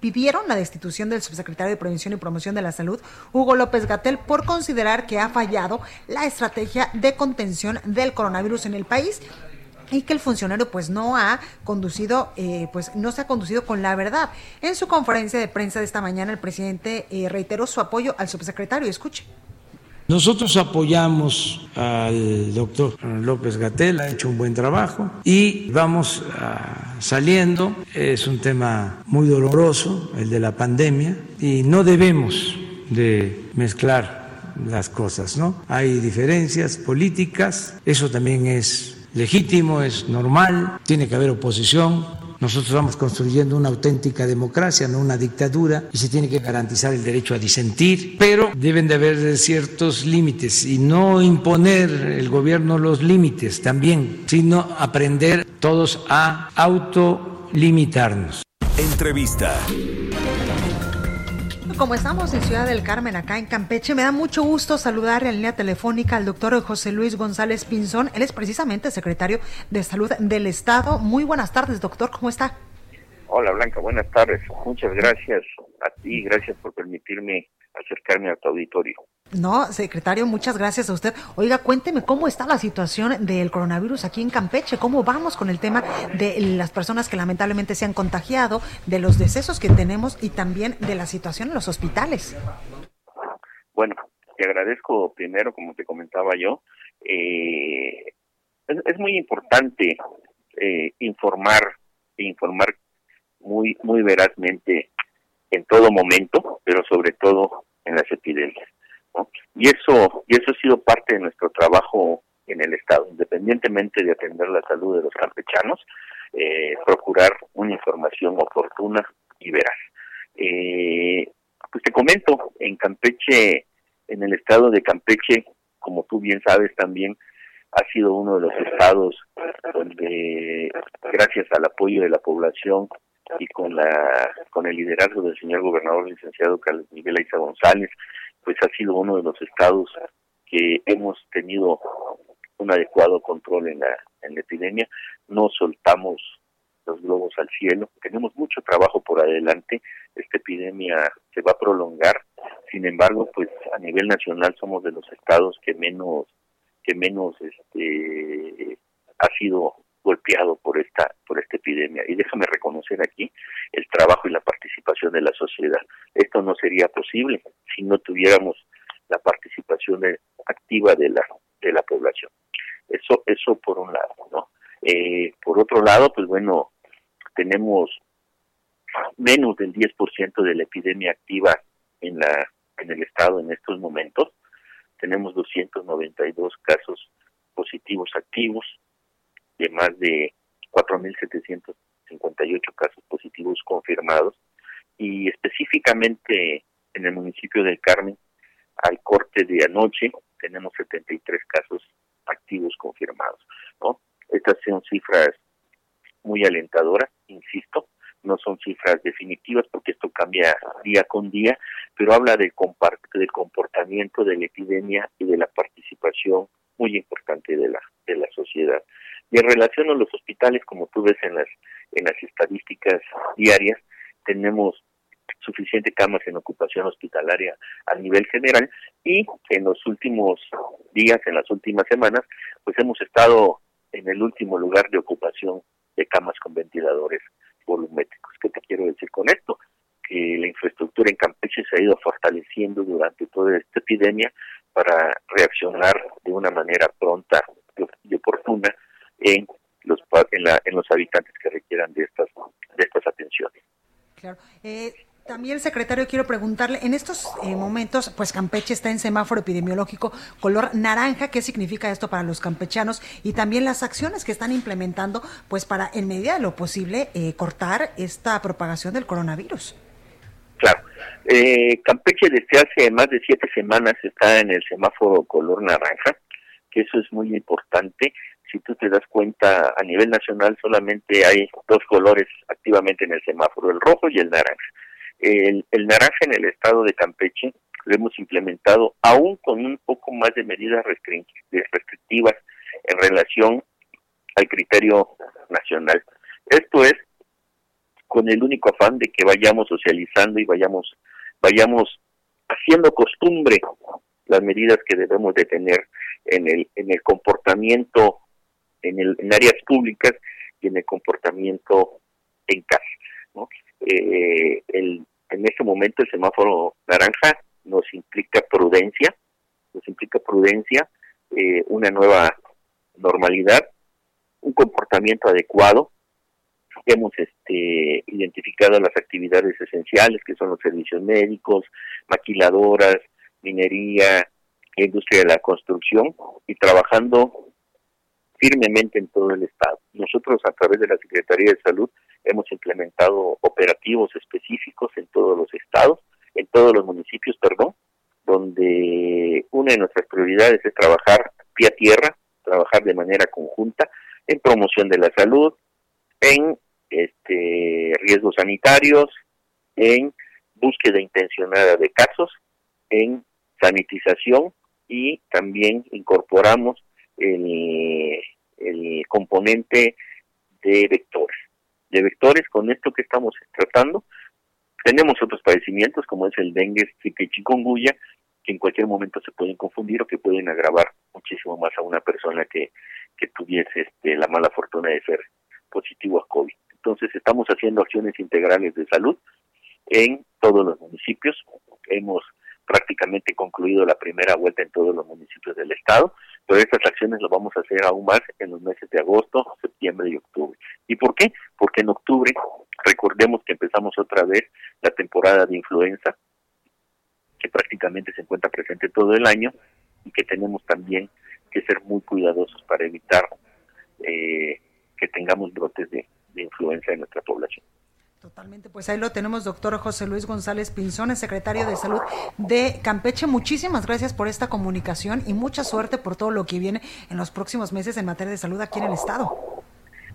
pidieron la destitución del subsecretario de Prevención y Promoción de la Salud, Hugo López Gatel, por considerar que ha fallado la estrategia de contención del coronavirus en el país y que el funcionario pues no ha conducido, eh, pues no se ha conducido con la verdad. En su conferencia de prensa de esta mañana, el presidente eh, reiteró su apoyo al subsecretario. Escuche. Nosotros apoyamos al doctor López Gatel, ha hecho un buen trabajo y vamos ah, saliendo. Es un tema muy doloroso, el de la pandemia, y no debemos de mezclar las cosas, ¿no? Hay diferencias políticas, eso también es legítimo, es normal, tiene que haber oposición, nosotros vamos construyendo una auténtica democracia, no una dictadura, y se tiene que garantizar el derecho a disentir, pero deben de haber ciertos límites y no imponer el gobierno los límites también, sino aprender todos a autolimitarnos. Entrevista como estamos en Ciudad del Carmen, acá en Campeche, me da mucho gusto saludar en línea telefónica al doctor José Luis González Pinzón. Él es precisamente secretario de Salud del Estado. Muy buenas tardes, doctor, ¿cómo está? Hola, Blanca, buenas tardes. Muchas gracias a ti, gracias por permitirme acercarme a tu auditorio. No, secretario, muchas gracias a usted. Oiga, cuénteme cómo está la situación del coronavirus aquí en Campeche, cómo vamos con el tema de las personas que lamentablemente se han contagiado, de los decesos que tenemos y también de la situación en los hospitales. Bueno, te agradezco primero, como te comentaba yo, eh, es, muy importante eh, informar e informar muy muy verazmente en todo momento, pero sobre todo en las epidemias. Y eso y eso ha sido parte de nuestro trabajo en el Estado, independientemente de atender la salud de los campechanos, eh, procurar una información oportuna y veraz. Eh, pues te comento, en Campeche, en el estado de Campeche, como tú bien sabes también, ha sido uno de los estados donde, gracias al apoyo de la población y con la con el liderazgo del señor gobernador licenciado Carlos Miguel Aiza González, pues ha sido uno de los estados que hemos tenido un adecuado control en la, en la epidemia, no soltamos los globos al cielo, tenemos mucho trabajo por adelante, esta epidemia se va a prolongar, sin embargo, pues a nivel nacional somos de los estados que menos que menos este ha sido golpeado por esta por esta epidemia. Y déjame reconocer aquí el trabajo y la participación de la sociedad. Esto no sería posible si no tuviéramos la participación activa de la de la población. Eso eso por un lado no eh, por otro lado pues bueno tenemos menos del 10% de la epidemia activa en la en el estado en estos momentos. Tenemos 292 casos positivos activos de más de 4.758 casos positivos confirmados y específicamente en el municipio del Carmen, al corte de anoche, tenemos 73 casos activos confirmados. ¿no? Estas son cifras muy alentadoras, insisto, no son cifras definitivas porque esto cambia día con día, pero habla del, del comportamiento de la epidemia y de la participación muy importante de la, de la sociedad. Y en relación a los hospitales, como tú ves en las, en las estadísticas diarias, tenemos suficiente camas en ocupación hospitalaria a nivel general y en los últimos días, en las últimas semanas, pues hemos estado en el último lugar de ocupación de camas con ventiladores volumétricos. ¿Qué te quiero decir con esto? Que la infraestructura en Campeche se ha ido fortaleciendo durante toda esta epidemia para reaccionar de una manera pronta y oportuna en los en, la, en los habitantes que requieran de estas de estas atenciones. Claro. Eh, también, secretario, quiero preguntarle, en estos eh, momentos, pues Campeche está en semáforo epidemiológico color naranja, ¿qué significa esto para los campechanos? Y también las acciones que están implementando, pues para, en medida de lo posible, eh, cortar esta propagación del coronavirus. Claro. Eh, Campeche desde hace más de siete semanas está en el semáforo color naranja, que eso es muy importante si tú te das cuenta, a nivel nacional solamente hay dos colores activamente en el semáforo, el rojo y el naranja. El, naranja en el estado de Campeche lo hemos implementado aún con un poco más de medidas restrictivas en relación al criterio nacional. Esto es con el único afán de que vayamos socializando y vayamos vayamos haciendo costumbre las medidas que debemos de tener en el en el comportamiento en el en áreas públicas y en el comportamiento en casa ¿no? eh, el, en este momento el semáforo naranja nos implica prudencia nos implica prudencia eh, una nueva normalidad un comportamiento adecuado hemos este, identificado las actividades esenciales que son los servicios médicos, maquiladoras, minería, industria de la construcción y trabajando firmemente en todo el estado. Nosotros a través de la Secretaría de Salud hemos implementado operativos específicos en todos los estados, en todos los municipios, perdón, donde una de nuestras prioridades es trabajar pie a tierra, trabajar de manera conjunta en promoción de la salud, en este, riesgos sanitarios, en búsqueda intencionada de casos, en sanitización y también incorporamos el, componente de vectores. De vectores, con esto que estamos tratando, tenemos otros padecimientos como es el dengue, zika y chikungunya, que en cualquier momento se pueden confundir o que pueden agravar muchísimo más a una persona que, que tuviese este, la mala fortuna de ser positivo a COVID. Entonces estamos haciendo acciones integrales de salud en todos los municipios. Hemos prácticamente concluido la primera vuelta en todos los municipios del estado, pero estas acciones lo vamos a hacer aún más en los meses de agosto, septiembre y octubre. ¿Y por qué? Porque en octubre recordemos que empezamos otra vez la temporada de influenza, que prácticamente se encuentra presente todo el año y que tenemos también que ser muy cuidadosos para evitar eh, que tengamos brotes de, influencia en nuestra población. Totalmente, pues ahí lo tenemos, doctor José Luis González Pinzón, secretario de Salud de Campeche. Muchísimas gracias por esta comunicación y mucha suerte por todo lo que viene en los próximos meses en materia de salud aquí en el Estado.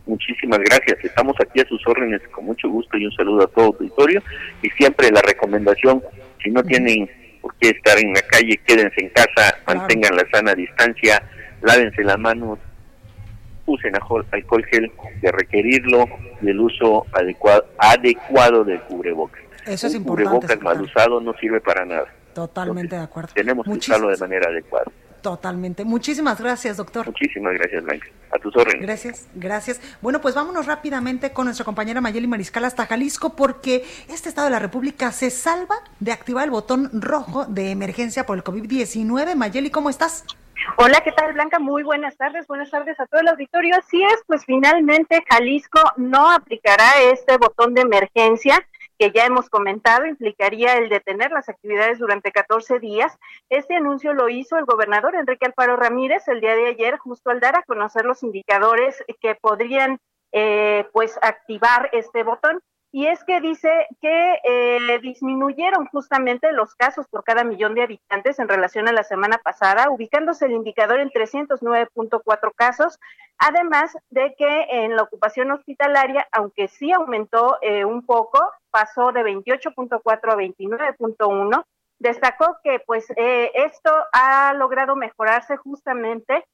Muchísimas gracias, estamos aquí a sus órdenes con mucho gusto y un saludo a todo auditorio y siempre la recomendación, si no tienen por qué estar en la calle, quédense en casa, mantengan la sana distancia, lávense las manos, usen alcohol gel de requerirlo y el uso adecuado, adecuado del cubrebocas. Eso es Un importante. cubrebocas mal usado no sirve para nada. Totalmente de acuerdo. Tenemos que Muchísimas- usarlo de manera adecuada. Totalmente. Muchísimas gracias, doctor. Muchísimas gracias, Blanca. A tus órdenes. Gracias, gracias. Bueno, pues vámonos rápidamente con nuestra compañera Mayeli Mariscal hasta Jalisco porque este estado de la República se salva de activar el botón rojo de emergencia por el COVID-19. Mayeli, ¿cómo estás? Hola, ¿qué tal Blanca? Muy buenas tardes, buenas tardes a todo el auditorio. Así es, pues finalmente Jalisco no aplicará este botón de emergencia que ya hemos comentado, implicaría el detener las actividades durante 14 días. Este anuncio lo hizo el gobernador Enrique Alfaro Ramírez el día de ayer, justo al dar a conocer los indicadores que podrían eh, pues activar este botón. Y es que dice que eh, disminuyeron justamente los casos por cada millón de habitantes en relación a la semana pasada, ubicándose el indicador en 309.4 casos, además de que en la ocupación hospitalaria, aunque sí aumentó eh, un poco, pasó de 28.4 a 29.1. Destacó que pues eh, esto ha logrado mejorarse justamente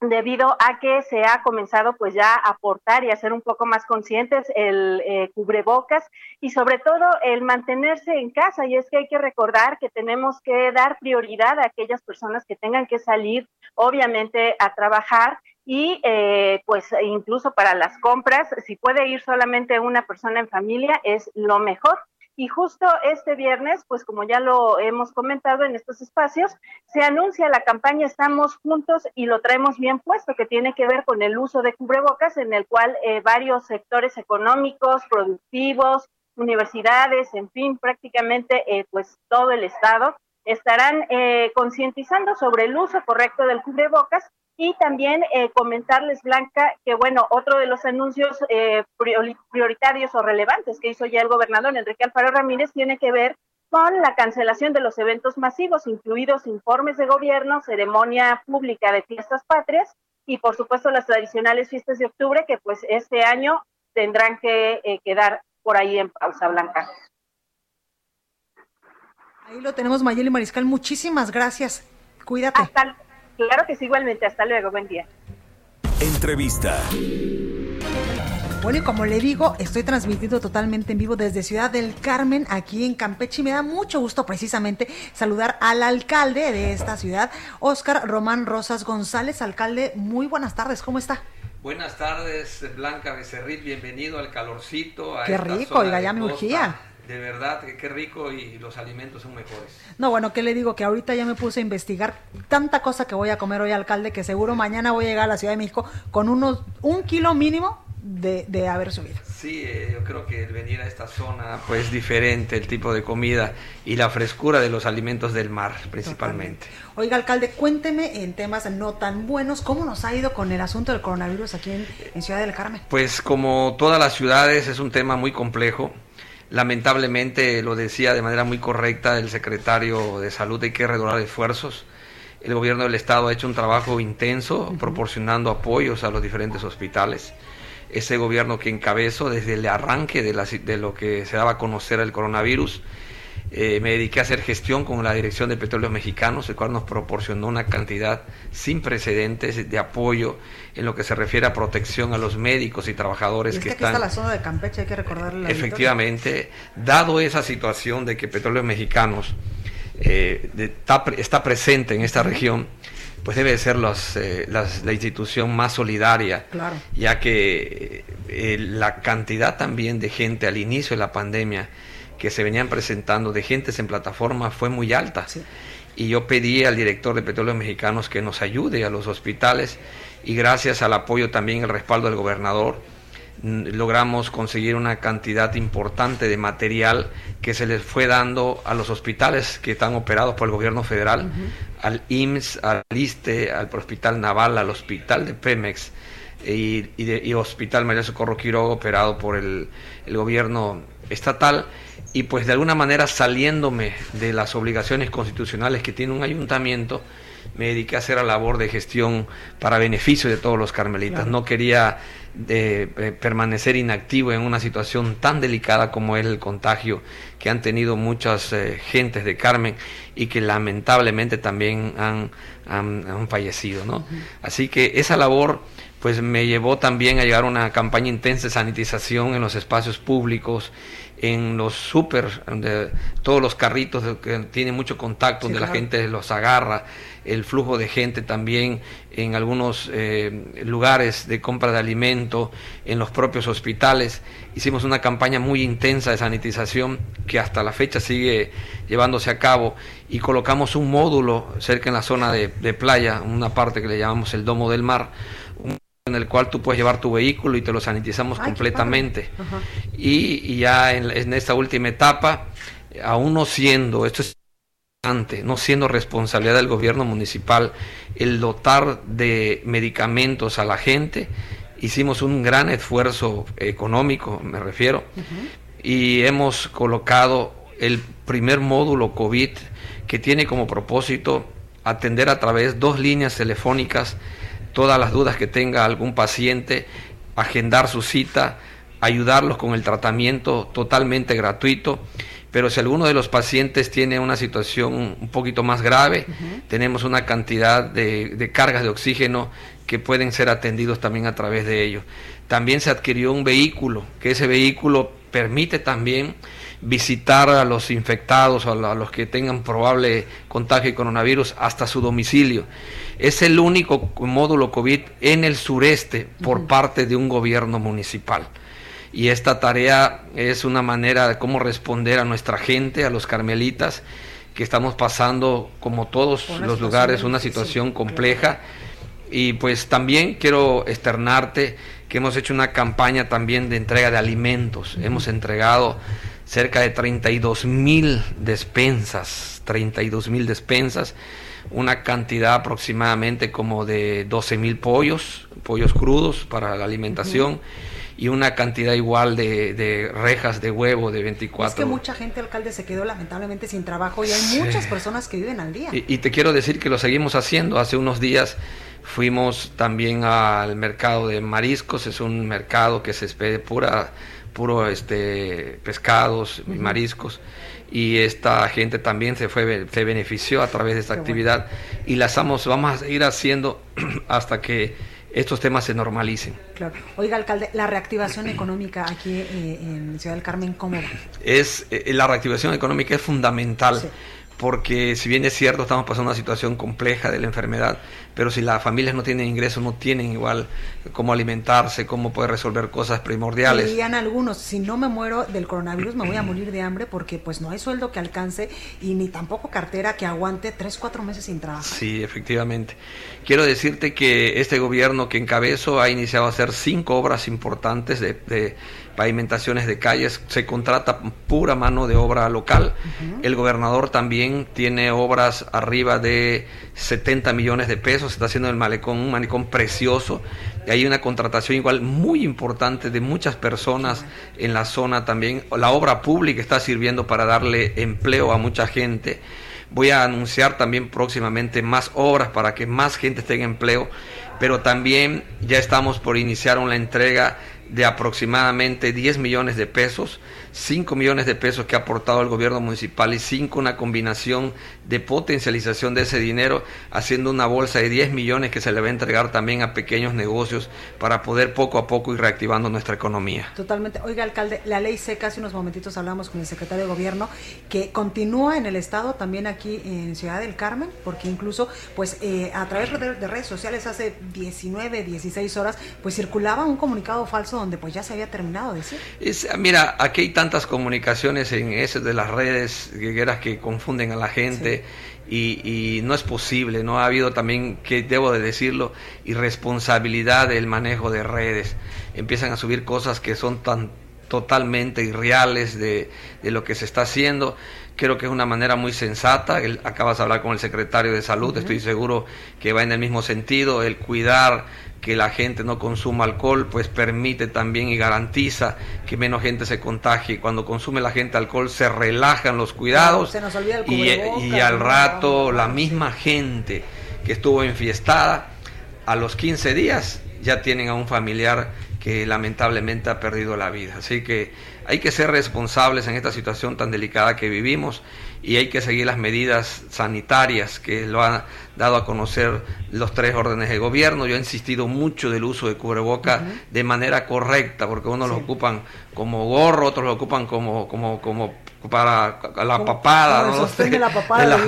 debido a que se ha comenzado pues ya a aportar y a ser un poco más conscientes el eh, cubrebocas y sobre todo el mantenerse en casa. Y es que hay que recordar que tenemos que dar prioridad a aquellas personas que tengan que salir obviamente a trabajar y eh, pues incluso para las compras si puede ir solamente una persona en familia es lo mejor y justo este viernes, pues como ya lo hemos comentado en estos espacios, se anuncia la campaña Estamos Juntos y lo traemos bien puesto, que tiene que ver con el uso de cubrebocas, en el cual eh, varios sectores económicos, productivos, universidades, en fin, prácticamente eh, pues todo el Estado estarán eh, concientizando sobre el uso correcto del cubrebocas y también eh, comentarles, Blanca, que bueno, otro de los anuncios eh, priori- prioritarios o relevantes que hizo ya el gobernador Enrique Alfaro Ramírez tiene que ver con la cancelación de los eventos masivos, incluidos informes de gobierno, ceremonia pública de fiestas patrias y por supuesto las tradicionales fiestas de octubre que pues este año tendrán que eh, quedar por ahí en pausa, Blanca. Ahí lo tenemos, Mayeli Mariscal. Muchísimas gracias. Cuídate. Hasta, claro que sí, igualmente. Hasta luego. Buen día. Entrevista. Bueno, y como le digo, estoy transmitiendo totalmente en vivo desde Ciudad del Carmen, aquí en Campeche, y me da mucho gusto precisamente saludar al alcalde de esta ciudad, Óscar Román Rosas González. Alcalde, muy buenas tardes, ¿cómo está? Buenas tardes, Blanca Becerril, bienvenido al calorcito. A Qué rico, oiga, ya me urgía. De verdad, qué rico y los alimentos son mejores. No, bueno, ¿qué le digo? Que ahorita ya me puse a investigar tanta cosa que voy a comer hoy, alcalde, que seguro mañana voy a llegar a la Ciudad de México con unos un kilo mínimo de, de haber subido. Sí, eh, yo creo que el venir a esta zona, pues diferente el tipo de comida y la frescura de los alimentos del mar, principalmente. Totalmente. Oiga, alcalde, cuénteme en temas no tan buenos, ¿cómo nos ha ido con el asunto del coronavirus aquí en, en Ciudad del Carmen? Pues como todas las ciudades es un tema muy complejo. Lamentablemente, lo decía de manera muy correcta el secretario de Salud, hay que redoblar esfuerzos. El gobierno del Estado ha hecho un trabajo intenso proporcionando apoyos a los diferentes hospitales. Ese gobierno que encabezo desde el arranque de, la, de lo que se daba a conocer el coronavirus, eh, me dediqué a hacer gestión con la Dirección de Petróleos Mexicanos, el cual nos proporcionó una cantidad sin precedentes de apoyo en lo que se refiere a protección a los médicos y trabajadores y que, están. está la zona de Campeche, hay que recordarle. Efectivamente, dado esa situación de que Petróleos Mexicanos eh, de, está, está, presente en esta región, pues debe ser los, eh, las, la institución más solidaria, claro. ya que la cantidad también de gente al inicio de la pandemia que se venían presentando de gentes en plataforma fue muy alta. Sí. Y yo pedí al director de Petróleos Mexicanos que nos ayude a los hospitales y gracias al apoyo también el respaldo del gobernador logramos conseguir una cantidad importante de material que se les fue dando a los hospitales que están operados por el gobierno federal, uh -huh. al IMSS, al ISTE, al Hospital Naval, al Hospital de Pemex y, y, de, y Hospital María Socorro Quiroga operado por el, el gobierno estatal y pues de alguna manera saliéndome de las obligaciones constitucionales que tiene un ayuntamiento, me dediqué a hacer la labor de gestión para beneficio de todos los carmelitas. Claro. No quería eh, eh, permanecer inactivo en una situación tan delicada como es el contagio que han tenido muchas eh, gentes de Carmen y que lamentablemente también han, han, han fallecido. ¿no? Uh -huh. Así que esa labor pues me llevó también a llevar una campaña intensa de sanitización en los espacios públicos, en los súper, donde todos los carritos que tienen mucho contacto, sí, donde claro. la gente los agarra, el flujo de gente también en algunos eh, lugares de compra de alimento, en los propios hospitales. Hicimos una campaña muy intensa de sanitización que hasta la fecha sigue llevándose a cabo y colocamos un módulo cerca en la zona de, de playa, una parte que le llamamos el Domo del Mar, en el cual tú puedes llevar tu vehículo y te lo sanitizamos Ay, completamente. Y, y, ya en, en, esta última etapa, aún no siendo, esto es importante, no siendo responsabilidad del gobierno municipal el dotar de medicamentos a la gente, hicimos un gran esfuerzo económico, me refiero, uh -huh. y hemos colocado el primer módulo COVID que tiene como propósito atender a través de dos líneas telefónicas todas las dudas que tenga algún paciente, agendar su cita, ayudarlos con el tratamiento totalmente gratuito. Pero si alguno de los pacientes tiene una situación un poquito más grave, uh -huh. tenemos una cantidad de, de, cargas de oxígeno que pueden ser atendidos también a través de ellos. También se adquirió un vehículo, que ese vehículo permite también visitar a los infectados o a los que tengan probable contagio de coronavirus hasta su domicilio. Es el único módulo COVID en el sureste por uh -huh. parte de un gobierno municipal. Y esta tarea es una manera de cómo responder a nuestra gente, a los carmelitas, que estamos pasando, como todos una los lugares, una situación compleja. Y pues también quiero externarte que hemos hecho una campaña también de entrega de alimentos. Uh -huh. Hemos entregado cerca de 32 mil despensas, 32 mil despensas, una cantidad aproximadamente como de 12 mil pollos, pollos crudos para la alimentación. Uh -huh. Y una cantidad igual de, de, rejas de huevo de 24. Es que mucha gente, alcalde, se quedó lamentablemente sin trabajo y hay sí. muchas personas que viven al día. Y, y te quiero decir que lo seguimos haciendo. Hace unos días fuimos también al mercado de mariscos, es un mercado que se espera pura puro este pescados y uh -huh. mariscos y esta gente también se fue se benefició a través de esta actividad y las vamos, vamos a ir haciendo hasta que estos temas se normalicen. Claro. Oiga, alcalde, la reactivación económica aquí eh, en Ciudad del Carmen, ¿cómo va? Es, eh, la reactivación económica es fundamental. Porque si bien es cierto estamos pasando una situación compleja de la enfermedad, pero si las familias no tienen ingresos, no tienen igual cómo alimentarse, cómo poder resolver cosas primordiales. Dirían algunos, si no me muero del coronavirus, me voy a morir de hambre porque pues no hay sueldo que alcance y ni tampoco cartera que aguante tres, cuatro meses sin trabajo. Sí, efectivamente. Quiero decirte que este gobierno que encabezo ha iniciado a hacer cinco obras importantes de, de pavimentaciones de calles, se contrata pura mano de obra local. El gobernador también tiene obras arriba de 70 millones de pesos, está haciendo el malecón, un malecón precioso. Y hay una contratación igual muy importante de muchas personas en la zona también. La obra pública está sirviendo para darle empleo a mucha gente. Voy a anunciar también próximamente más obras para que más gente tenga empleo, pero también ya estamos por iniciar una entrega de aproximadamente 10 millones de pesos 5 millones de pesos que ha aportado el gobierno municipal y 5 una combinación de potencialización de ese dinero, haciendo una bolsa de 10 millones que se le va a entregar también a pequeños negocios para poder poco a poco ir reactivando nuestra economía. Totalmente. Oiga, alcalde, la ley seca, hace unos momentitos hablamos con el secretario de gobierno, que continúa en el estado, también aquí en Ciudad del Carmen, porque incluso, pues, eh, a través de, redes sociales hace 19, 16 horas, pues circulaba un comunicado falso donde pues ya se había terminado de decir. Es, mira, aquí hay tantas comunicaciones en ese de las redes que, que confunden a la gente y, no es posible, no ha habido también, que debo de decirlo, irresponsabilidad del manejo de redes. Empiezan a subir cosas que son tan totalmente irreales de, de lo que se está haciendo. Creo que es una manera muy sensata. acabas de hablar con el secretario de salud, estoy seguro que va en el mismo sentido, el cuidar que la gente no consuma alcohol, pues permite también y garantiza que menos gente se contagie. Cuando consume la gente alcohol se relajan los cuidados y, y, al rato la misma gente que estuvo enfiestada, a los 15 días ya tienen a un familiar que lamentablemente ha perdido la vida. Así que hay que ser responsables en esta situación tan delicada que vivimos y hay que seguir las medidas sanitarias que lo han dado a conocer los tres órdenes de gobierno. Yo he insistido mucho del uso de cubreboca de manera correcta, porque unos lo ocupan como gorro, otros lo ocupan como, como, como para la papada, ¿no? la papada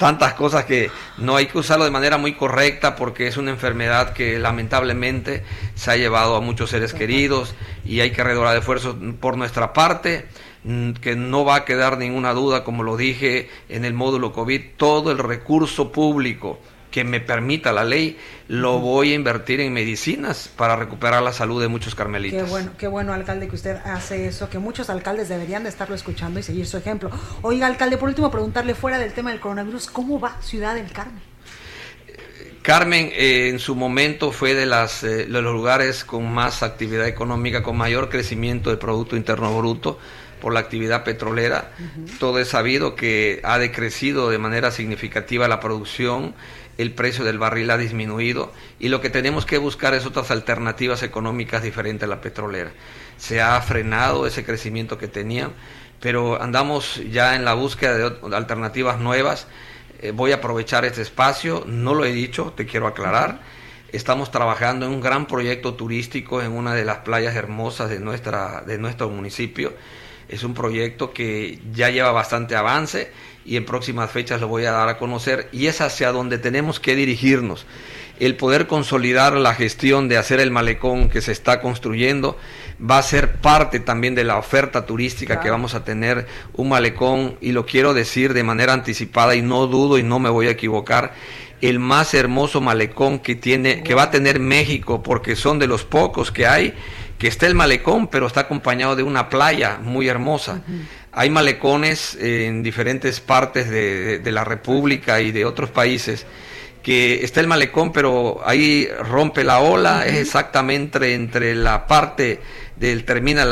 tantas cosas que no hay que usarlo de manera muy correcta porque es una enfermedad que lamentablemente se ha llevado a muchos seres queridos y hay que redoblar esfuerzos por nuestra parte que no va a quedar ninguna duda, como lo dije en el módulo COVID, todo el recurso público que me permita la ley, lo voy a invertir en medicinas para recuperar la salud de muchos carmelitas. Qué bueno, qué bueno, alcalde, que usted hace eso, que muchos alcaldes deberían de estarlo escuchando y seguir su ejemplo. Oiga, alcalde, por último, preguntarle fuera del tema del coronavirus, ¿cómo va Ciudad del Carmen? Carmen eh, en su momento fue de, las, eh, de los lugares con más actividad económica, con mayor crecimiento del Producto Interno Bruto por la actividad petrolera. Todo es sabido que ha decrecido de manera significativa la producción, el precio del barril ha disminuido y lo que tenemos que buscar es otras alternativas económicas diferentes a la petrolera. Se ha frenado ese crecimiento que tenían, pero andamos ya en la búsqueda de alternativas nuevas. Eh, voy a aprovechar este espacio, no lo he dicho, te quiero aclarar. Estamos trabajando en un gran proyecto turístico en una de las playas hermosas de, nuestra, de nuestro municipio es un proyecto que ya lleva bastante avance y en próximas fechas lo voy a dar a conocer y es hacia donde tenemos que dirigirnos. El poder consolidar la gestión de hacer el malecón que se está construyendo va a ser parte también de la oferta turística que vamos a tener un malecón y lo quiero decir de manera anticipada y no dudo y no me voy a equivocar el más hermoso malecón que tiene que va a tener México porque son de los pocos que hay que está el malecón, pero está acompañado de una playa muy hermosa. Hay malecones en diferentes partes de, la República y de otros países que está el malecón, pero ahí rompe la ola, es exactamente entre la parte del termina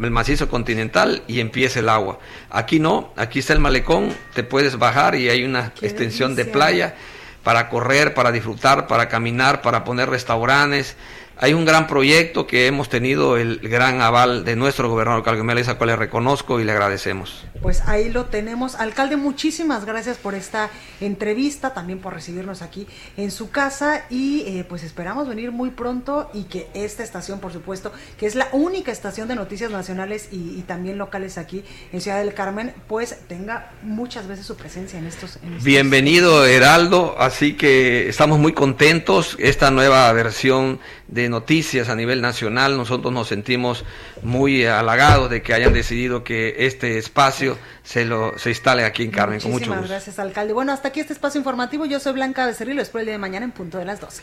el macizo continental y empieza el agua. Aquí no, aquí está el malecón, te puedes bajar y hay una extensión de playa para correr, para disfrutar, para caminar, para poner restaurantes, hay un gran proyecto que hemos tenido el gran aval de nuestro gobernador Calgamela, a cual le reconozco y le agradecemos. Pues ahí lo tenemos. Alcalde, muchísimas gracias por esta entrevista, también por recibirnos aquí en su casa y eh, pues esperamos venir muy pronto y que esta estación, por supuesto, que es la única estación de noticias nacionales y, también locales aquí en Ciudad del Carmen, pues tenga muchas veces su presencia en estos... En Bienvenido, Heraldo. Así que estamos muy contentos. Esta nueva versión de noticias a nivel nacional. Nosotros nos sentimos muy halagados de que hayan decidido que este espacio se lo se instale aquí en Carmen. con mucho gusto. gracias, alcalde. Bueno, hasta aquí este espacio informativo. Yo soy Blanca Becerril. Lo espero el día de mañana en punto de las 12.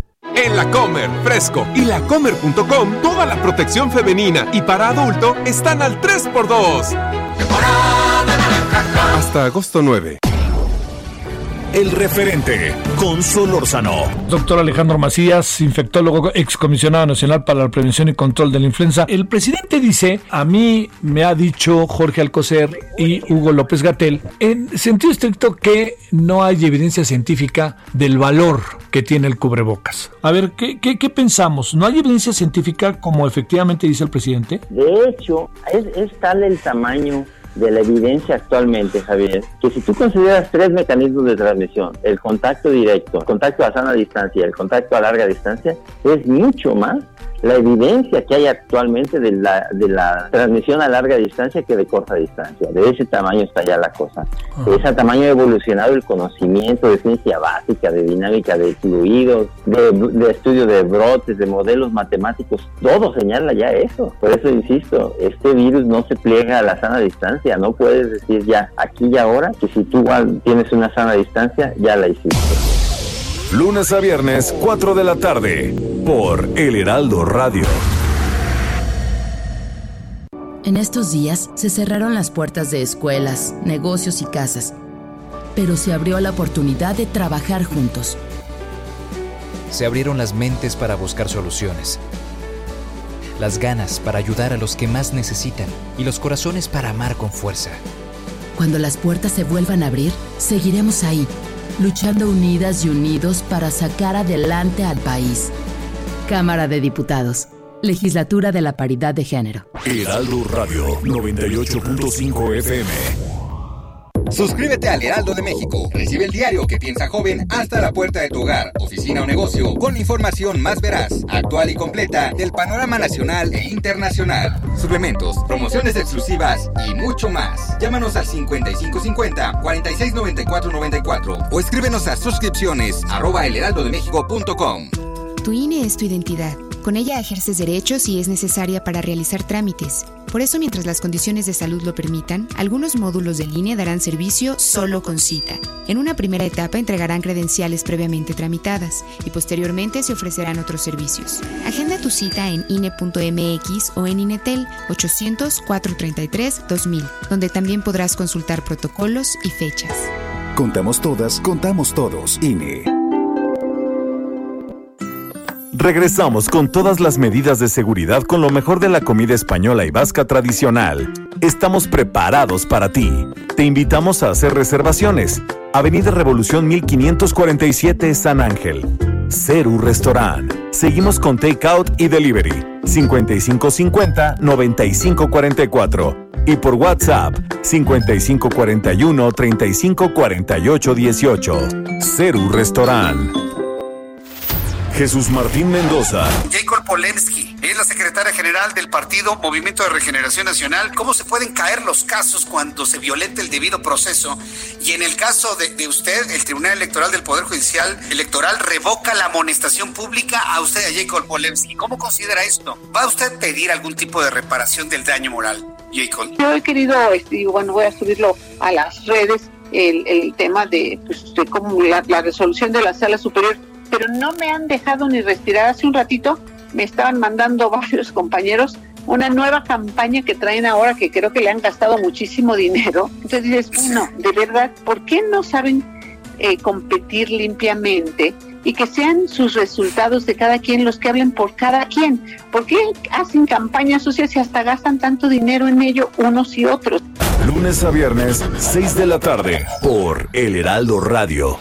En la Comer, Fresco y lacomer.com, toda la protección femenina y para adulto están al 3x2. Hasta agosto 9. El referente con Solórzano. Doctor Alejandro Macías, infectólogo, excomisionado nacional para la prevención y control de la influenza. El presidente dice, a mí me ha dicho Jorge Alcocer y Hugo López Gatel, en sentido estricto que no hay evidencia científica del valor que tiene el cubrebocas. A ver, ¿qué, qué, qué pensamos? ¿No hay evidencia científica como efectivamente dice el presidente? De hecho, es, es tal el tamaño de la evidencia actualmente, Javier, que si tú consideras tres mecanismos de transmisión, el contacto directo, el contacto a sana distancia y el contacto a larga distancia, es mucho más la evidencia que hay actualmente de la, de la transmisión a larga distancia que de corta distancia. De ese tamaño está ya la cosa. De ese tamaño ha evolucionado el conocimiento de ciencia básica, de dinámica de fluidos, de, de estudio de brotes, de modelos matemáticos. Todo señala ya eso. Por eso insisto, este virus no se pliega a la sana distancia. No puedes decir ya aquí y ahora que si tú tienes una sana distancia, ya la hiciste. Lunes a viernes, 4 de la tarde, por El Heraldo Radio. En estos días se cerraron las puertas de escuelas, negocios y casas, pero se abrió la oportunidad de trabajar juntos. Se abrieron las mentes para buscar soluciones, las ganas para ayudar a los que más necesitan y los corazones para amar con fuerza. Cuando las puertas se vuelvan a abrir, seguiremos ahí luchando unidas y unidos para sacar adelante al país. Cámara de Diputados. Legislatura de la Paridad de Género. Heraldo Radio 98.5 FM. Suscríbete al Heraldo de México. Recibe el diario que piensa joven hasta la puerta de tu hogar, oficina o negocio, con información más veraz, actual y completa del panorama nacional e internacional. Suplementos, promociones exclusivas y mucho más. Llámanos al 5550-469494 o escríbenos a suscripciones arroba elheraldodemexico.com. Tu INE es tu identidad. Con ella ejerces derechos y es necesaria para realizar trámites. Por eso, mientras las condiciones de salud lo permitan, algunos módulos de línea darán servicio solo con cita. En una primera etapa entregarán credenciales previamente tramitadas y posteriormente se ofrecerán otros servicios. Agenda tu cita en INE.mx o en INETEL 800-433-2000, donde también podrás consultar protocolos y fechas. Contamos todas, contamos todos, INE. Regresamos con todas las medidas de seguridad con lo mejor de la comida española y vasca tradicional. Estamos preparados para ti. Te invitamos a hacer reservaciones. Avenida Revolución 1547 San Ángel. Ceru Restaurant. Seguimos con Takeout y Delivery. 5550-9544. Y por WhatsApp 5541-354818. Ceru Restaurant. Jesús Martín Mendoza. Jacob Polensky es la secretaria general del partido Movimiento de Regeneración Nacional. ¿Cómo se pueden caer los casos cuando se violenta el debido proceso? Y en el caso de, de usted, el Tribunal Electoral del Poder Judicial Electoral revoca la amonestación pública a usted, a Jacob Polensky. ¿Cómo considera esto? ¿Va usted a pedir algún tipo de reparación del daño moral, Jacob? Yo he querido, este, bueno, voy a subirlo a las redes, el, el tema de, pues, de cómo la, la resolución de la sala superior pero no me han dejado ni respirar. Hace un ratito me estaban mandando varios compañeros una nueva campaña que traen ahora que creo que le han gastado muchísimo dinero. Entonces dices, bueno, de verdad, ¿por qué no saben eh, competir limpiamente? y que sean sus resultados de cada quien los que hablen por cada quien. ¿Por qué hacen campañas sucias y hasta gastan tanto dinero en ello unos y otros? Lunes a viernes, 6 de la tarde, por El Heraldo Radio.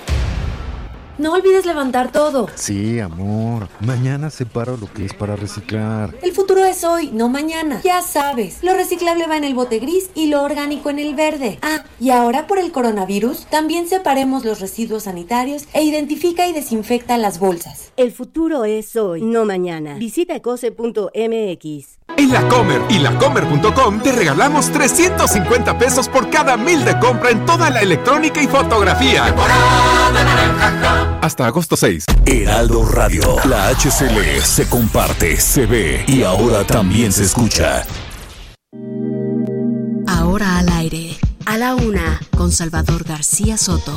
No olvides levantar todo. Sí, amor. Mañana separo lo que es para reciclar. El futuro es hoy, no mañana. Ya sabes, lo reciclable va en el bote gris y lo orgánico en el verde. Ah, y ahora por el coronavirus, también separemos los residuos sanitarios e identifica y desinfecta las bolsas. El futuro es hoy, no mañana. Visita ecose.mx. En la Comer y lacomer.com te regalamos 350 pesos por cada mil de compra en toda la electrónica y fotografía. Hasta agosto 6. Heraldo Radio. La HCL se comparte, se ve y ahora también se escucha. Ahora al aire. A la una, con Salvador García Soto.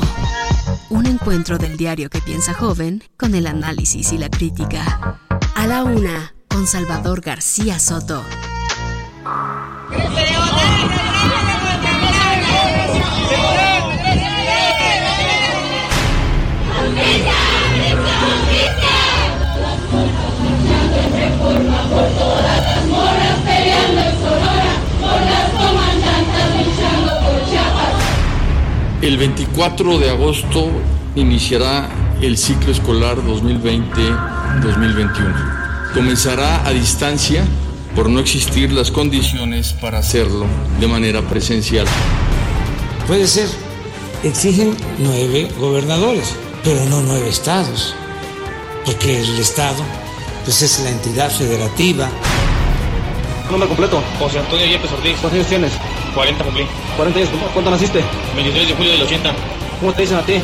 Un encuentro del diario que piensa joven con el análisis y la crítica. A la una, con Salvador García Soto. El 24 de agosto iniciará el ciclo escolar 2020-2021. Comenzará a distancia por no existir las condiciones para hacerlo de manera presencial. Puede ser, exigen nueve gobernadores, pero no nueve estados, porque el estado pues es la entidad federativa. Nombre completo. José Antonio Yepes Ortiz. ¿Cuántos años tienes? 40 cumplí. 40 años. ¿Cuánto naciste? 23 de julio del 80. ¿Cómo te dicen a ti?